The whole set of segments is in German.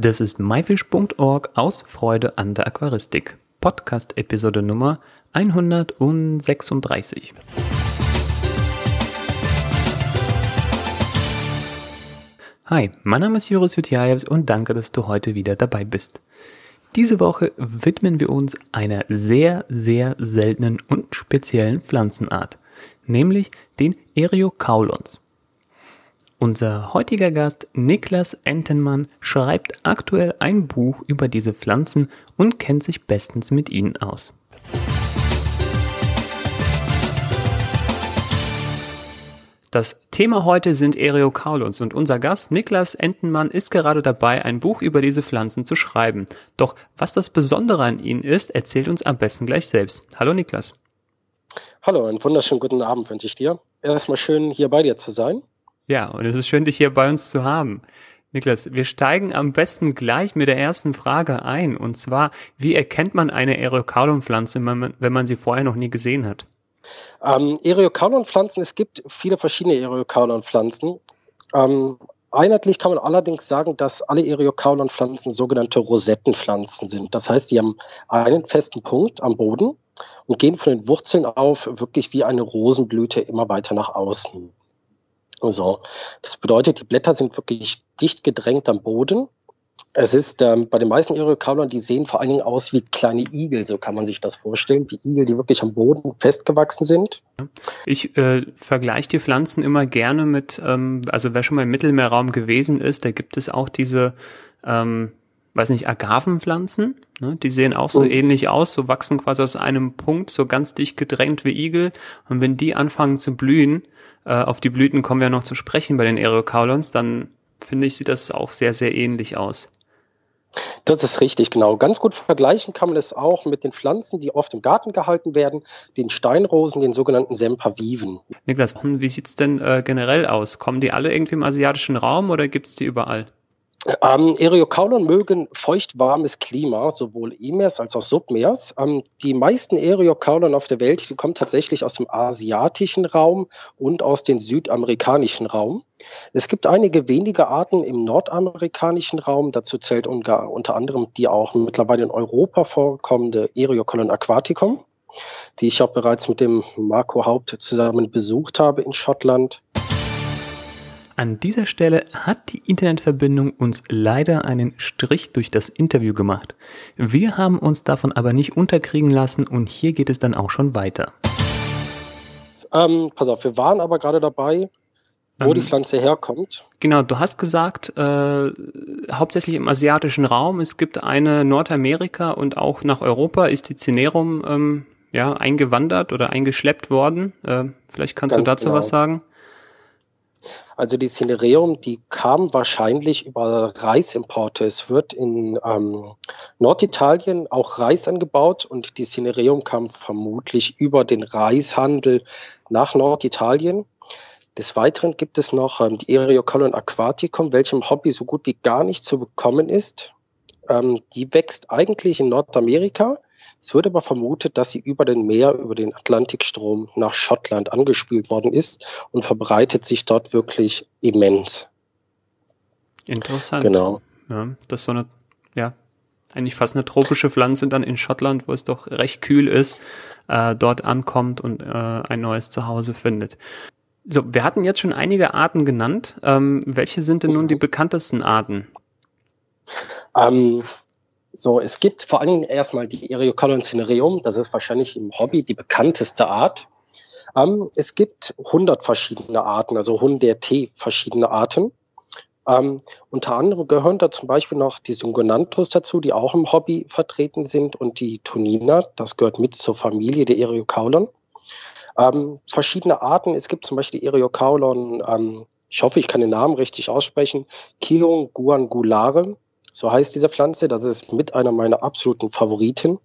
Das ist myfish.org aus Freude an der Aquaristik. Podcast-Episode Nummer 136. Hi, mein Name ist Joris Jutjajews und danke, dass du heute wieder dabei bist. Diese Woche widmen wir uns einer sehr, sehr seltenen und speziellen Pflanzenart, nämlich den Eriocaulons. Unser heutiger Gast Niklas Entenmann schreibt aktuell ein Buch über diese Pflanzen und kennt sich bestens mit ihnen aus. Das Thema heute sind Eriocaulons und unser Gast Niklas Entenmann ist gerade dabei, ein Buch über diese Pflanzen zu schreiben. Doch was das Besondere an ihnen ist, erzählt uns am besten gleich selbst. Hallo Niklas. Hallo, einen wunderschönen guten Abend wünsche ich dir. Erstmal schön hier bei dir zu sein. Ja, und es ist schön, dich hier bei uns zu haben. Niklas, wir steigen am besten gleich mit der ersten Frage ein. Und zwar, wie erkennt man eine Eriocaulon-Pflanze, wenn man sie vorher noch nie gesehen hat? Ähm, Eriocaulon-Pflanzen, es gibt viele verschiedene Eriocaulon-Pflanzen. Ähm, einheitlich kann man allerdings sagen, dass alle Eriocaulon-Pflanzen sogenannte Rosettenpflanzen sind. Das heißt, sie haben einen festen Punkt am Boden und gehen von den Wurzeln auf wirklich wie eine Rosenblüte immer weiter nach außen. So. Das bedeutet, die Blätter sind wirklich dicht gedrängt am Boden. Es ist ähm, bei den meisten Eriocaulon, die sehen vor allen Dingen aus wie kleine Igel, so kann man sich das vorstellen, wie Igel, die wirklich am Boden festgewachsen sind. Ich äh, vergleiche die Pflanzen immer gerne mit, ähm, also wer schon mal im Mittelmeerraum gewesen ist, da gibt es auch diese, ähm, weiß nicht, Agavenpflanzen, ne? die sehen auch so mhm. ähnlich aus, so wachsen quasi aus einem Punkt, so ganz dicht gedrängt wie Igel. Und wenn die anfangen zu blühen, äh, auf die Blüten kommen wir noch zu sprechen bei den Eriocaulons, dann finde ich, sieht das auch sehr, sehr ähnlich aus. Das ist richtig, genau. Ganz gut vergleichen kann man es auch mit den Pflanzen, die oft im Garten gehalten werden, den Steinrosen, den sogenannten Semperviven. Niklas, wie sieht's denn äh, generell aus? Kommen die alle irgendwie im asiatischen Raum oder gibt's die überall? Ähm, Eriocaulon mögen feucht-warmes Klima, sowohl Emeers als auch Submeers. Ähm, die meisten Eriocaulon auf der Welt, die kommen tatsächlich aus dem asiatischen Raum und aus dem südamerikanischen Raum. Es gibt einige wenige Arten im nordamerikanischen Raum. Dazu zählt unter, anderem die auch mittlerweile in Europa vorkommende Eriocaulon aquaticum, die ich auch bereits mit dem Marco Haupt zusammen besucht habe in Schottland. An dieser Stelle hat die Internetverbindung uns leider einen Strich durch das Interview gemacht. Wir haben uns davon aber nicht unterkriegen lassen und hier geht es dann auch schon weiter. Ähm, pass auf, wir waren aber gerade dabei, wo ähm, die Pflanze herkommt. Genau, du hast gesagt, äh, hauptsächlich im asiatischen Raum. Es gibt eine Nordamerika und auch nach Europa ist die Cinerum ähm, ja, eingewandert oder eingeschleppt worden. Äh, vielleicht kannst Ganz du dazu genau. was sagen. Also die Cinereum, die kam wahrscheinlich über Reisimporte. Es wird in ähm, Norditalien auch Reis angebaut und die Cinereum kam vermutlich über den Reishandel nach Norditalien. Des Weiteren gibt es noch ähm, die Eriocolon aquaticum, welchem Hobby so gut wie gar nicht zu bekommen ist. Ähm, die wächst eigentlich in Nordamerika, es wird aber vermutet, dass sie über den Meer, über den Atlantikstrom nach Schottland angespült worden ist und verbreitet sich dort wirklich immens. Interessant. Genau. Ja, das ist so eine, ja, eigentlich fast eine tropische Pflanze dann in Schottland, wo es doch recht kühl ist, äh, dort ankommt und äh, ein neues Zuhause findet. So, wir hatten jetzt schon einige Arten genannt. Ähm, welche sind denn nun die bekanntesten Arten? Ähm, so, es gibt vor allen Dingen erstmal die Eriocolon cinereum, das ist wahrscheinlich im Hobby die bekannteste Art. Ähm, es gibt 100 verschiedene Arten, also hunderte verschiedene Arten. Ähm, unter anderem gehören da zum Beispiel noch die Syngonanthus dazu, die auch im Hobby vertreten sind, und die Tonina, das gehört mit zur Familie der Eriocaulon. Ähm, verschiedene Arten, es gibt zum Beispiel die Eriocaulon, ähm, ich hoffe, ich kann den Namen richtig aussprechen, Kion guangulare, so heißt diese Pflanze. Das ist mit einer meiner absoluten Favoriten.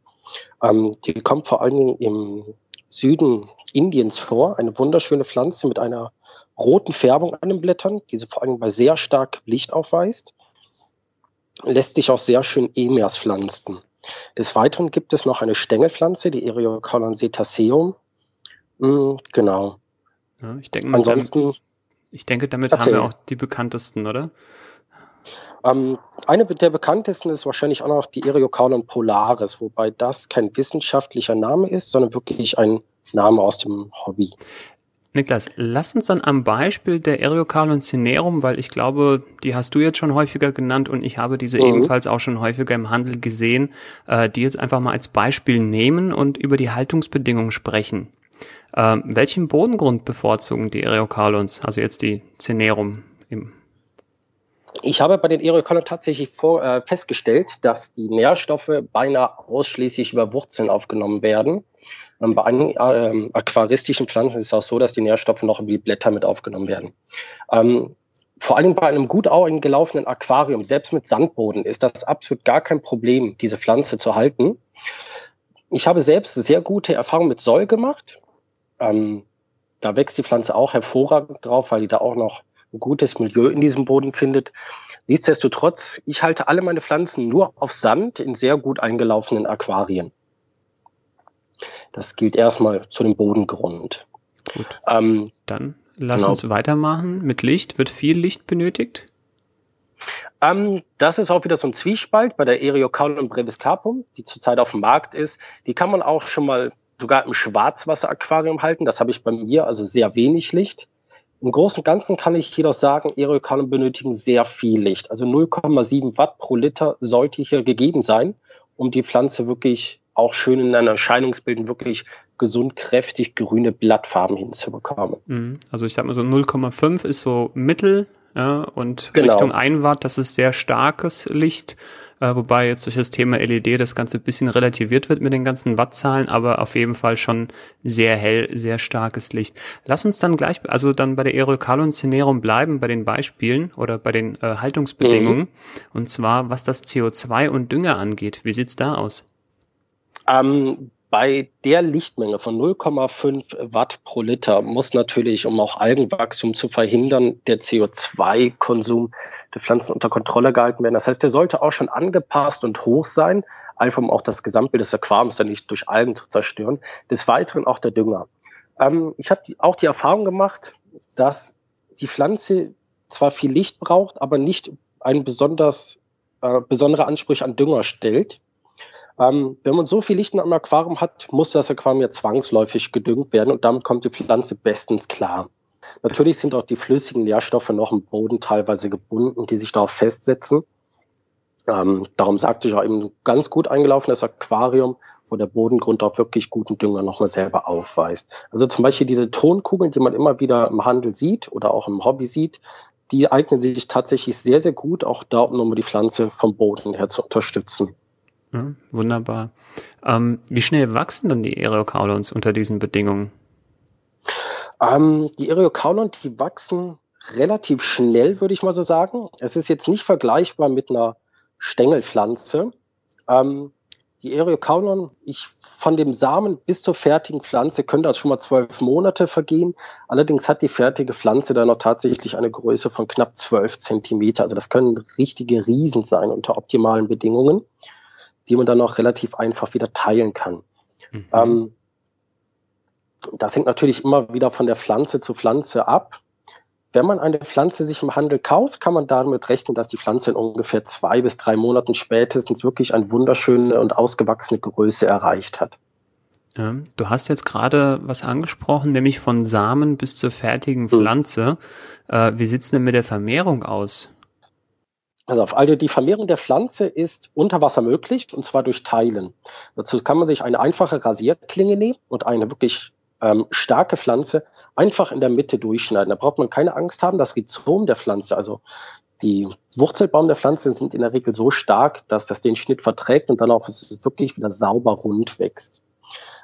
Ähm, die kommt vor allen Dingen im Süden Indiens vor. Eine wunderschöne Pflanze mit einer roten Färbung an den Blättern, die sie vor allem bei sehr stark Licht aufweist. Lässt sich auch sehr schön Emers pflanzen. Des Weiteren gibt es noch eine Stängelpflanze, die Eriocolon cetaceum. Mm, genau. Ja, ich denke, Ansonsten, damit, ich denke, damit haben wir auch die bekanntesten, oder? Ähm, eine der bekanntesten ist wahrscheinlich auch noch die Eriocaulon polaris, wobei das kein wissenschaftlicher Name ist, sondern wirklich ein Name aus dem Hobby. Niklas, lass uns dann am Beispiel der Eriocaulon cinerum, weil ich glaube, die hast du jetzt schon häufiger genannt und ich habe diese mhm. ebenfalls auch schon häufiger im Handel gesehen, äh, die jetzt einfach mal als Beispiel nehmen und über die Haltungsbedingungen sprechen. Ähm, welchen Bodengrund bevorzugen die Eriocaulons, also jetzt die cinerum im ich habe bei den Eriocolon tatsächlich vor, äh, festgestellt, dass die Nährstoffe beinahe ausschließlich über Wurzeln aufgenommen werden. Ähm, bei einigen äh, aquaristischen Pflanzen ist es auch so, dass die Nährstoffe noch über die Blätter mit aufgenommen werden. Ähm, vor allem bei einem gut gelaufenen Aquarium, selbst mit Sandboden, ist das absolut gar kein Problem, diese Pflanze zu halten. Ich habe selbst sehr gute Erfahrungen mit Soll gemacht. Ähm, da wächst die Pflanze auch hervorragend drauf, weil die da auch noch ein gutes Milieu in diesem Boden findet. Nichtsdestotrotz, ich halte alle meine Pflanzen nur auf Sand in sehr gut eingelaufenen Aquarien. Das gilt erstmal zu dem Bodengrund. Gut. Ähm, Dann lass genau. uns weitermachen. Mit Licht wird viel Licht benötigt? Ähm, das ist auch wieder so ein Zwiespalt bei der Eriocaulon brevis carpum, die zurzeit auf dem Markt ist. Die kann man auch schon mal sogar im Schwarzwasseraquarium halten. Das habe ich bei mir, also sehr wenig Licht. Im Großen und Ganzen kann ich jedoch sagen, Aerokannen benötigen sehr viel Licht. Also 0,7 Watt pro Liter sollte hier gegeben sein, um die Pflanze wirklich auch schön in einer Erscheinungsbild wirklich gesund, kräftig grüne Blattfarben hinzubekommen. Mhm. Also ich sag mal so 0,5 ist so Mittel ja, und genau. Richtung 1 Watt, das ist sehr starkes Licht äh, wobei jetzt durch das Thema LED das Ganze ein bisschen relativiert wird mit den ganzen Wattzahlen, aber auf jeden Fall schon sehr hell, sehr starkes Licht. Lass uns dann gleich, also dann bei der Aerocalon Cinerum bleiben, bei den Beispielen oder bei den äh, Haltungsbedingungen. Mhm. Und zwar, was das CO2 und Dünger angeht. Wie sieht's da aus? Ähm, bei der Lichtmenge von 0,5 Watt pro Liter muss natürlich, um auch Algenwachstum zu verhindern, der CO2-Konsum der Pflanzen unter Kontrolle gehalten werden. Das heißt, der sollte auch schon angepasst und hoch sein, einfach um auch das Gesamtbild des Aquariums dann nicht durch Algen zu zerstören. Des Weiteren auch der Dünger. Ähm, ich habe auch die Erfahrung gemacht, dass die Pflanze zwar viel Licht braucht, aber nicht einen besonders äh, besondere Ansprüche an Dünger stellt. Ähm, wenn man so viel Licht in einem Aquarium hat, muss das Aquarium ja zwangsläufig gedüngt werden und damit kommt die Pflanze bestens klar. Natürlich sind auch die flüssigen Nährstoffe noch im Boden teilweise gebunden, die sich darauf festsetzen. Ähm, darum sagte ich auch eben ganz gut eingelaufenes Aquarium, wo der Bodengrund auch wirklich guten Dünger nochmal selber aufweist. Also zum Beispiel diese Tonkugeln, die man immer wieder im Handel sieht oder auch im Hobby sieht, die eignen sich tatsächlich sehr, sehr gut, auch da, um nochmal die Pflanze vom Boden her zu unterstützen. Ja, wunderbar. Ähm, wie schnell wachsen dann die Aerocaulons unter diesen Bedingungen? Ähm, die Eriocaulon, die wachsen relativ schnell, würde ich mal so sagen. Es ist jetzt nicht vergleichbar mit einer Stängelpflanze. Ähm, die Eriocaulon, ich von dem Samen bis zur fertigen Pflanze können das schon mal zwölf Monate vergehen. Allerdings hat die fertige Pflanze dann noch tatsächlich eine Größe von knapp zwölf Zentimeter. Also das können richtige Riesen sein unter optimalen Bedingungen, die man dann auch relativ einfach wieder teilen kann. Mhm. Ähm, das hängt natürlich immer wieder von der Pflanze zu Pflanze ab. Wenn man eine Pflanze sich im Handel kauft, kann man damit rechnen, dass die Pflanze in ungefähr zwei bis drei Monaten spätestens wirklich eine wunderschöne und ausgewachsene Größe erreicht hat. Ja, du hast jetzt gerade was angesprochen, nämlich von Samen bis zur fertigen hm. Pflanze. Hm. Äh, wie sieht es denn mit der Vermehrung aus? Also, also die Vermehrung der Pflanze ist unter Wasser möglich und zwar durch Teilen. Dazu kann man sich eine einfache Rasierklinge nehmen und eine wirklich ähm, starke Pflanze einfach in der Mitte durchschneiden. Da braucht man keine Angst haben, das Rhizom der Pflanze, also die Wurzelbaum der Pflanze sind in der Regel so stark, dass das den Schnitt verträgt und dann auch wirklich wieder sauber rund wächst.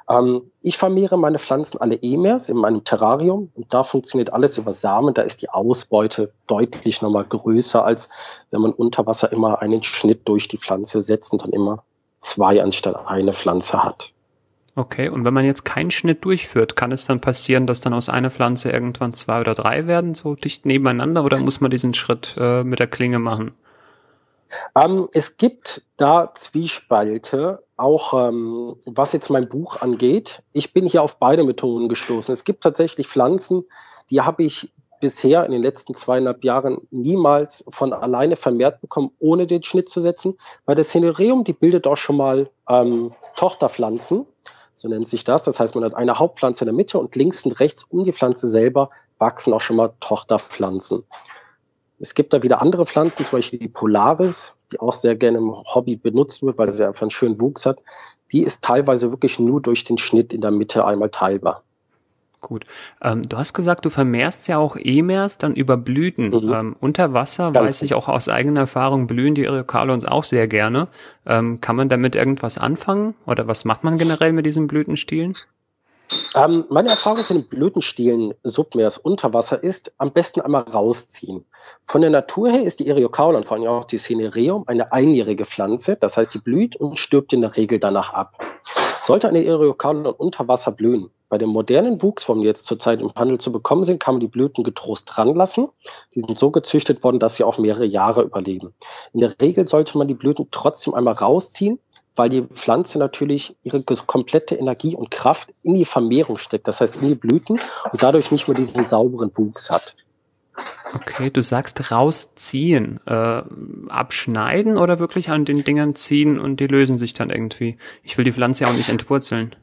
Ähm, ich vermehre meine Pflanzen alle EMERs in meinem Terrarium und da funktioniert alles über Samen. Da ist die Ausbeute deutlich nochmal größer, als wenn man unter Wasser immer einen Schnitt durch die Pflanze setzt und dann immer zwei anstatt eine Pflanze hat. Okay, und wenn man jetzt keinen Schnitt durchführt, kann es dann passieren, dass dann aus einer Pflanze irgendwann zwei oder drei werden, so dicht nebeneinander, oder muss man diesen Schritt äh, mit der Klinge machen? Ähm, es gibt da Zwiespalte, auch ähm, was jetzt mein Buch angeht. Ich bin hier auf beide Methoden gestoßen. Es gibt tatsächlich Pflanzen, die habe ich bisher in den letzten zweieinhalb Jahren niemals von alleine vermehrt bekommen, ohne den Schnitt zu setzen, weil das Cinerium, die bildet auch schon mal ähm, Tochterpflanzen, so nennt sich das. Das heißt, man hat eine Hauptpflanze in der Mitte und links und rechts um die Pflanze selber wachsen auch schon mal Tochterpflanzen. Es gibt da wieder andere Pflanzen, zum Beispiel die Polaris, die auch sehr gerne im Hobby benutzt wird, weil sie einfach einen schönen Wuchs hat. Die ist teilweise wirklich nur durch den Schnitt in der Mitte einmal teilbar. Gut. Ähm, du hast gesagt, du vermehrst ja auch Emers dann über Blüten. Mhm. Ähm, unter Wasser Ganz weiß ich auch aus eigener Erfahrung, blühen die Eriokalons auch sehr gerne. Ähm, kann man damit irgendwas anfangen? Oder was macht man generell mit diesen Blütenstielen? Ähm, meine Erfahrung zu den Blütenstielen Submeers unter Wasser ist, am besten einmal rausziehen. Von der Natur her ist die Eriokaulon, vor allem auch die Cinereum, eine einjährige Pflanze. Das heißt, die blüht und stirbt in der Regel danach ab. Sollte eine Eriokaulon unter Wasser blühen, bei den modernen Wuchsformen, die jetzt zurzeit im Handel zu bekommen sind, kann man die Blüten getrost dran lassen. Die sind so gezüchtet worden, dass sie auch mehrere Jahre überleben. In der Regel sollte man die Blüten trotzdem einmal rausziehen, weil die Pflanze natürlich ihre komplette Energie und Kraft in die Vermehrung steckt, das heißt in die Blüten und dadurch nicht mehr diesen sauberen Wuchs hat. Okay, du sagst rausziehen. Äh, abschneiden oder wirklich an den Dingern ziehen und die lösen sich dann irgendwie? Ich will die Pflanze ja auch nicht entwurzeln.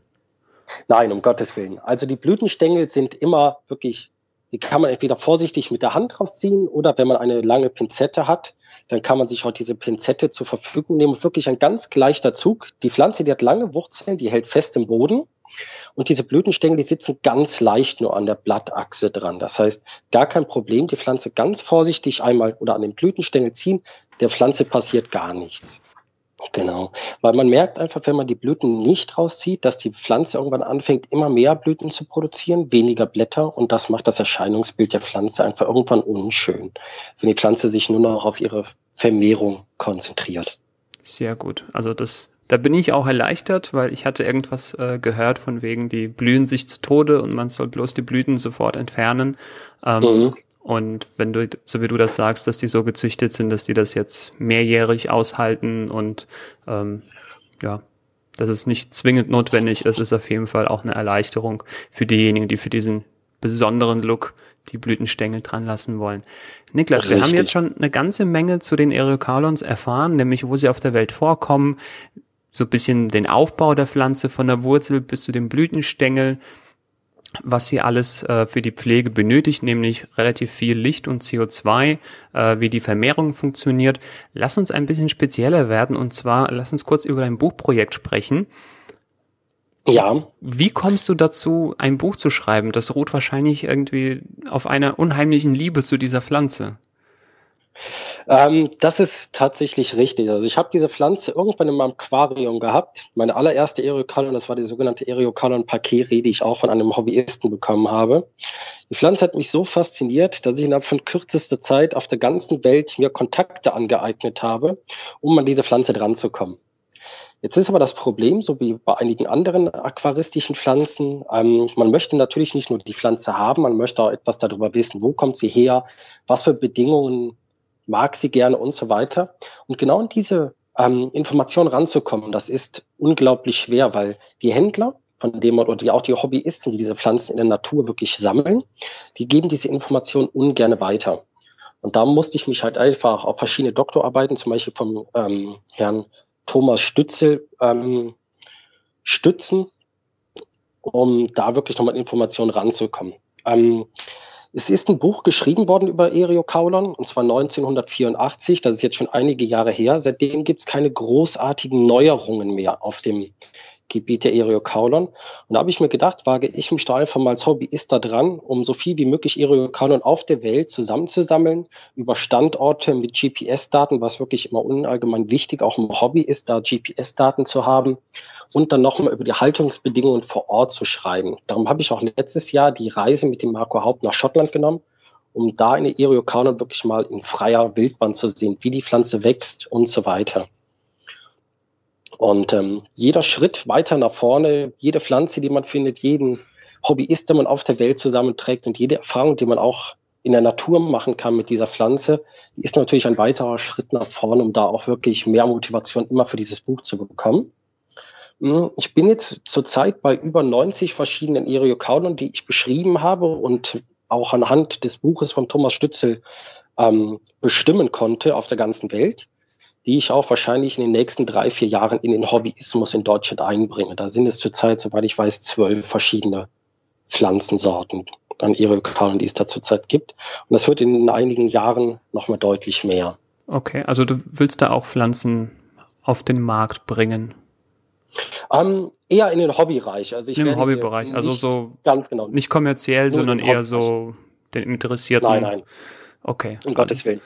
Nein, um Gottes Willen. Also die Blütenstängel sind immer wirklich, die kann man entweder vorsichtig mit der Hand rausziehen oder wenn man eine lange Pinzette hat, dann kann man sich auch diese Pinzette zur Verfügung nehmen. Und wirklich ein ganz leichter Zug. Die Pflanze, die hat lange Wurzeln, die hält fest im Boden. Und diese Blütenstängel, die sitzen ganz leicht nur an der Blattachse dran. Das heißt, gar kein Problem, die Pflanze ganz vorsichtig einmal oder an den Blütenstängel ziehen. Der Pflanze passiert gar nichts. Genau, weil man merkt einfach, wenn man die Blüten nicht rauszieht, dass die Pflanze irgendwann anfängt, immer mehr Blüten zu produzieren, weniger Blätter und das macht das Erscheinungsbild der Pflanze einfach irgendwann unschön, wenn die Pflanze sich nur noch auf ihre Vermehrung konzentriert. Sehr gut. Also das, da bin ich auch erleichtert, weil ich hatte irgendwas äh, gehört von wegen, die blühen sich zu Tode und man soll bloß die Blüten sofort entfernen. Ähm, mhm. Und wenn du, so wie du das sagst, dass die so gezüchtet sind, dass die das jetzt mehrjährig aushalten und ähm, ja, das ist nicht zwingend notwendig. Das ist auf jeden Fall auch eine Erleichterung für diejenigen, die für diesen besonderen Look die Blütenstängel dran lassen wollen. Niklas, Richtig. wir haben jetzt schon eine ganze Menge zu den Eriokalons erfahren, nämlich wo sie auf der Welt vorkommen, so ein bisschen den Aufbau der Pflanze von der Wurzel bis zu den Blütenstängeln, was sie alles äh, für die Pflege benötigt, nämlich relativ viel Licht und CO2, äh, wie die Vermehrung funktioniert. Lass uns ein bisschen spezieller werden und zwar lass uns kurz über dein Buchprojekt sprechen. Ja. Wie kommst du dazu, ein Buch zu schreiben? Das ruht wahrscheinlich irgendwie auf einer unheimlichen Liebe zu dieser Pflanze. Ähm, das ist tatsächlich richtig. Also ich habe diese Pflanze irgendwann in meinem Aquarium gehabt. Meine allererste Eriokalon, das war die sogenannte Eriokalon Pakeri, die ich auch von einem Hobbyisten bekommen habe. Die Pflanze hat mich so fasziniert, dass ich innerhalb von kürzester Zeit auf der ganzen Welt mir Kontakte angeeignet habe, um an diese Pflanze dran zu kommen. Jetzt ist aber das Problem, so wie bei einigen anderen aquaristischen Pflanzen, ähm, man möchte natürlich nicht nur die Pflanze haben, man möchte auch etwas darüber wissen, wo kommt sie her, was für Bedingungen mag sie gerne und so weiter. Und genau in diese ähm, Information ranzukommen, das ist unglaublich schwer, weil die Händler, von denen man, oder die, auch die Hobbyisten, die diese Pflanzen in der Natur wirklich sammeln, die geben diese Information ungern weiter. Und da musste ich mich halt einfach auf verschiedene Doktorarbeiten, zum Beispiel vom ähm, Herrn Thomas Stützel, ähm, stützen, um da wirklich nochmal Informationen ranzukommen. Ähm, es ist ein Buch geschrieben worden über Eriokaulon, und zwar 1984. Das ist jetzt schon einige Jahre her. Seitdem gibt es keine großartigen Neuerungen mehr auf dem Gebiet der Eriokaulon. Und da habe ich mir gedacht, wage ich mich da einfach mal als Hobbyist da dran, um so viel wie möglich Eriokaulon auf der Welt zusammenzusammeln, über Standorte mit GPS-Daten, was wirklich immer unallgemein wichtig auch im Hobby ist, da GPS-Daten zu haben und dann nochmal über die Haltungsbedingungen vor Ort zu schreiben. Darum habe ich auch letztes Jahr die Reise mit dem Marco Haupt nach Schottland genommen, um da in der Eriokanon wirklich mal in freier Wildbahn zu sehen, wie die Pflanze wächst und so weiter. Und ähm, jeder Schritt weiter nach vorne, jede Pflanze, die man findet, jeden Hobbyist, den man auf der Welt zusammenträgt und jede Erfahrung, die man auch in der Natur machen kann mit dieser Pflanze, ist natürlich ein weiterer Schritt nach vorne, um da auch wirklich mehr Motivation immer für dieses Buch zu bekommen. Hm, ich bin jetzt zurzeit bei über 90 verschiedenen Eriokaulen, die ich beschrieben habe und auch anhand des Buches von Thomas Stützel ähm, bestimmen konnte auf der ganzen Welt, die ich auch wahrscheinlich in den nächsten drei, vier Jahren in den Hobbyismus in Deutschland einbringe. Da sind es zurzeit, soweit ich weiß, zwölf verschiedene Pflanzensorten an Eriokalen, die es da zurzeit gibt. Und das wird in einigen Jahren nochmal deutlich mehr. Okay, also du willst da auch Pflanzen auf den Markt bringen? Ähm, eher in den Hobbybereich. Also ich Im Hobbybereich, also so ganz genau. Nicht kommerziell, sondern eher so den Interessierten. Nein, nein. Okay. Um Gottes Willen.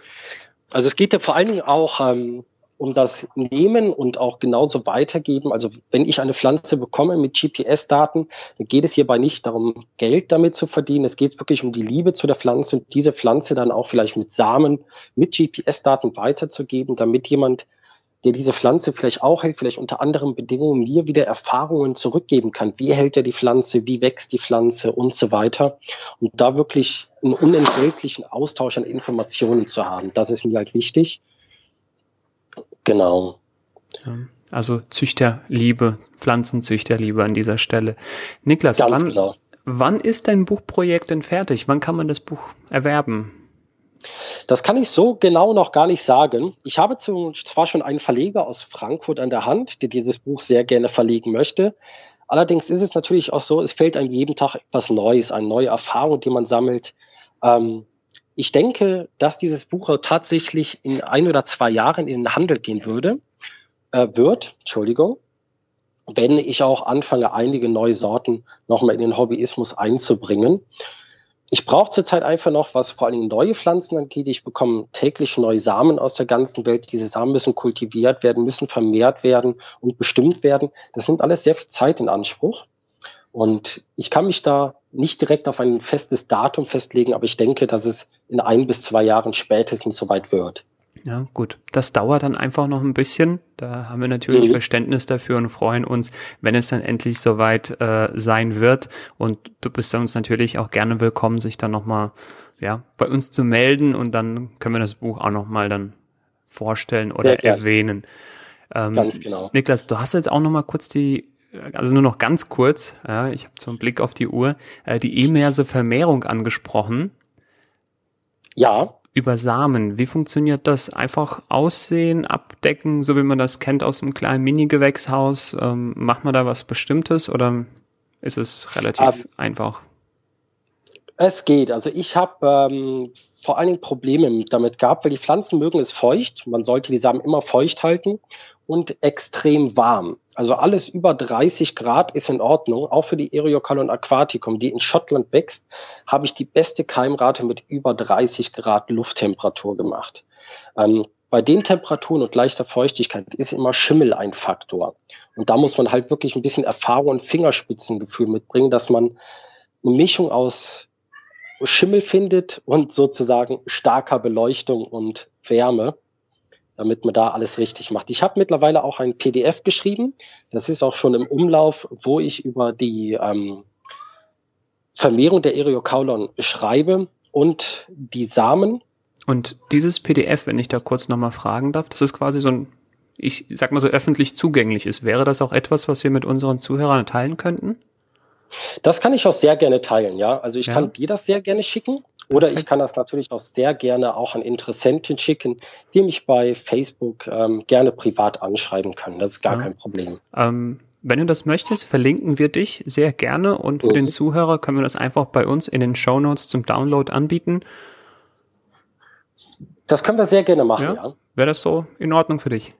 Also es geht ja vor allen Dingen auch ähm, um das Nehmen und auch genauso weitergeben. Also wenn ich eine Pflanze bekomme mit GPS-Daten, dann geht es hierbei nicht darum, Geld damit zu verdienen. Es geht wirklich um die Liebe zu der Pflanze und diese Pflanze dann auch vielleicht mit Samen, mit GPS-Daten weiterzugeben, damit jemand der diese Pflanze vielleicht auch hält, vielleicht unter anderen Bedingungen mir wieder Erfahrungen zurückgeben kann. Wie hält er die Pflanze, wie wächst die Pflanze und so weiter. Und da wirklich einen unentgeltlichen Austausch an Informationen zu haben, das ist mir halt wichtig. Genau. Also Züchterliebe, Pflanzenzüchterliebe an dieser Stelle. Niklas, wann, genau. wann ist dein Buchprojekt denn fertig? Wann kann man das Buch erwerben? Das kann ich so genau noch gar nicht sagen. Ich habe zwar schon einen Verleger aus Frankfurt an der Hand, der dieses Buch sehr gerne verlegen möchte. Allerdings ist es natürlich auch so, es fällt einem jeden Tag etwas Neues, eine neue Erfahrung, die man sammelt. Ähm, ich denke, dass dieses Buch tatsächlich in ein oder zwei Jahren in den Handel gehen würde, äh, wird, Entschuldigung, wenn ich auch anfange, einige neue Sorten nochmal in den Hobbyismus einzubringen ich brauche zurzeit einfach noch, was vor allem neue Pflanzen angeht. Ich bekomme täglich neue Samen aus der ganzen Welt. Diese Samen müssen kultiviert werden, müssen vermehrt werden und bestimmt werden. Das nimmt alles sehr viel Zeit in Anspruch. Und ich kann mich da nicht direkt auf ein festes Datum festlegen, aber ich denke, dass es in ein bis zwei Jahren spätestens soweit wird. Ja, gut. Das dauert dann einfach noch ein bisschen. Da haben wir natürlich mhm. Verständnis dafür und freuen uns, wenn es dann endlich soweit äh, sein wird. Und du bist uns natürlich auch gerne willkommen, sich dann nochmal ja, bei uns zu melden und dann können wir das Buch auch nochmal dann vorstellen oder erwähnen. Ähm, Ganz genau. Niklas, du hast jetzt auch nochmal kurz die also nur noch ganz kurz, ja, ich habe so einen Blick auf die Uhr, äh, die emerse Vermehrung angesprochen. Ja über Samen. Wie funktioniert das? Einfach aussehen, abdecken, so wie man das kennt aus einem kleinen Mini-Gewächshaus. Ähm, macht man da was Bestimmtes oder ist es relativ um, ähm, einfach? Es geht. Also ich habe ähm, vor allen Dingen Probleme damit gehabt, weil die Pflanzen mögen es feucht. Man sollte die Samen immer feucht halten und extrem warm. Also alles über 30 Grad ist in Ordnung. Auch für die Eriocalon aquaticum, die in Schottland wächst, habe ich die beste Keimrate mit über 30 Grad Lufttemperatur gemacht. Ähm, bei den Temperaturen und leichter Feuchtigkeit ist immer Schimmel ein Faktor. Und da muss man halt wirklich ein bisschen Erfahrung und Fingerspitzengefühl mitbringen, dass man eine Mischung aus Schimmel findet und sozusagen starker Beleuchtung und Wärme damit man da alles richtig macht. Ich habe mittlerweile auch ein PDF geschrieben, das ist auch schon im Umlauf, wo ich über die ähm, Vermehrung der Eriokaulon schreibe und die Samen. Und dieses PDF, wenn ich da kurz nochmal fragen darf, das ist quasi so ein, ich sag mal so öffentlich zugänglich ist. Wäre das auch etwas, was wir mit unseren Zuhörern teilen könnten? Das kann ich auch sehr gerne teilen, ja. Also ich ja. kann dir das sehr gerne schicken. Oder ich kann das natürlich auch sehr gerne auch an Interessenten schicken, die mich bei Facebook ähm, gerne privat anschreiben können. Das ist gar ja. kein Problem. Ähm, wenn du das möchtest, verlinken wir dich sehr gerne und für mhm. den Zuhörer können wir das einfach bei uns in den Show Notes zum Download anbieten. Das können wir sehr gerne machen, ja. ja. Wäre das so in Ordnung für dich?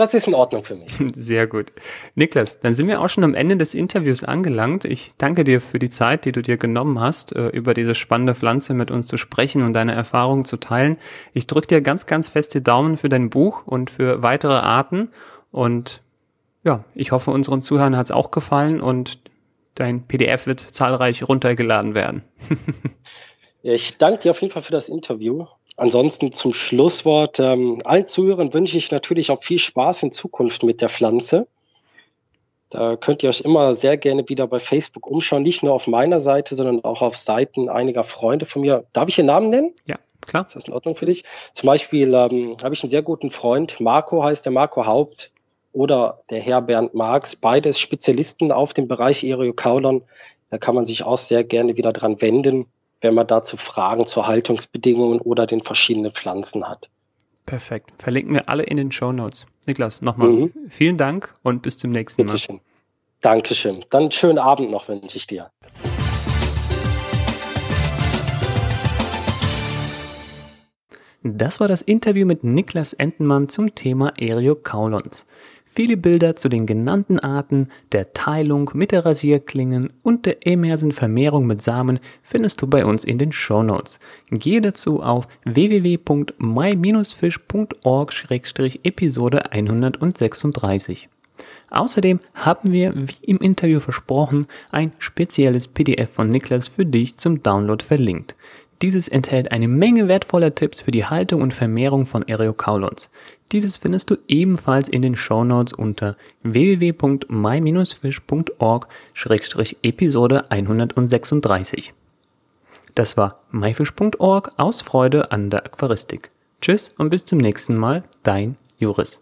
Das ist in Ordnung für mich. Sehr gut. Niklas, dann sind wir auch schon am Ende des Interviews angelangt. Ich danke dir für die Zeit, die du dir genommen hast, äh, über diese spannende Pflanze mit uns zu sprechen und deine Erfahrungen zu teilen. Ich drücke dir ganz, ganz fest die Daumen für dein Buch und für weitere Arten. Und ja, ich hoffe, unseren Zuhörern hat es auch gefallen und dein PDF wird zahlreich runtergeladen werden. ich danke dir auf jeden Fall für das Interview Ansonsten zum Schlusswort. Ähm, allen Zuhörern wünsche ich natürlich auch viel Spaß in Zukunft mit der Pflanze. Da könnt ihr euch immer sehr gerne wieder bei Facebook umschauen, nicht nur auf meiner Seite, sondern auch auf Seiten einiger Freunde von mir. Darf ich Ihren Namen nennen? Ja, klar. Ist das in Ordnung für dich? Zum Beispiel ähm, habe ich einen sehr guten Freund, Marco heißt der Marco Haupt oder der Herr Bernd Marx, beides Spezialisten auf dem Bereich Eriokaulon. Da kann man sich auch sehr gerne wieder dran wenden. Wenn man dazu Fragen zu Haltungsbedingungen oder den verschiedenen Pflanzen hat. Perfekt. Verlinken wir alle in den Show Notes. Niklas, nochmal mhm. vielen Dank und bis zum nächsten Mal. Bitteschön. Dankeschön. Dann einen schönen Abend noch wünsche ich dir. Das war das Interview mit Niklas Entenmann zum Thema Eriocaulons. Viele Bilder zu den genannten Arten, der Teilung mit der Rasierklingen und der immersen Vermehrung mit Samen findest du bei uns in den Show Notes. Gehe dazu auf www.my-fish.org-episode 136. Außerdem haben wir, wie im Interview versprochen, ein spezielles PDF von Niklas für dich zum Download verlinkt. Dieses enthält eine Menge wertvoller Tipps für die Haltung und Vermehrung von Eriocaulons. Dieses findest du ebenfalls in den Shownotes unter www.my-fish.org-episode 136. Das war myfish.org aus Freude an der Aquaristik. Tschüss und bis zum nächsten Mal, dein Juris.